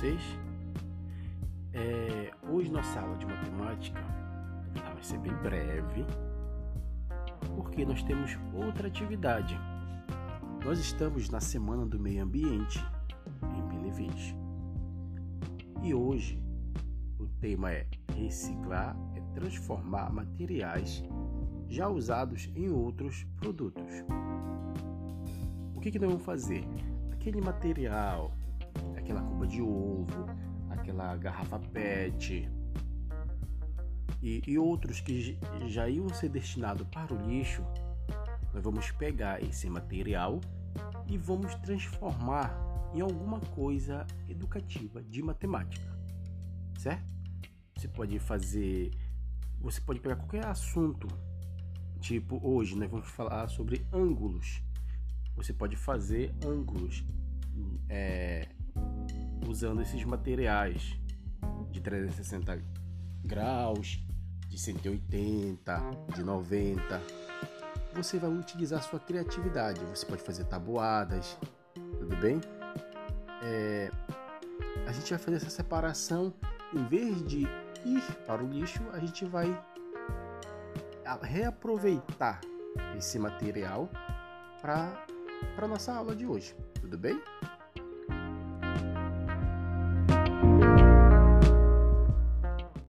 vocês? É, hoje nossa aula de matemática vai ser bem breve, porque nós temos outra atividade. Nós estamos na Semana do Meio Ambiente em Pilevich. E hoje o tema é reciclar é transformar materiais já usados em outros produtos. O que, que nós vamos fazer? Aquele material aquela cuba de ovo, aquela garrafa PET e, e outros que já iam ser destinados para o lixo, nós vamos pegar esse material e vamos transformar em alguma coisa educativa de matemática, certo? Você pode fazer, você pode pegar qualquer assunto, tipo hoje nós vamos falar sobre ângulos. Você pode fazer ângulos é, usando esses materiais de 360 graus, de 180, de 90. Você vai utilizar sua criatividade. Você pode fazer tabuadas, tudo bem? É, a gente vai fazer essa separação. Em vez de ir para o lixo, a gente vai reaproveitar esse material para a nossa aula de hoje. Tudo bem?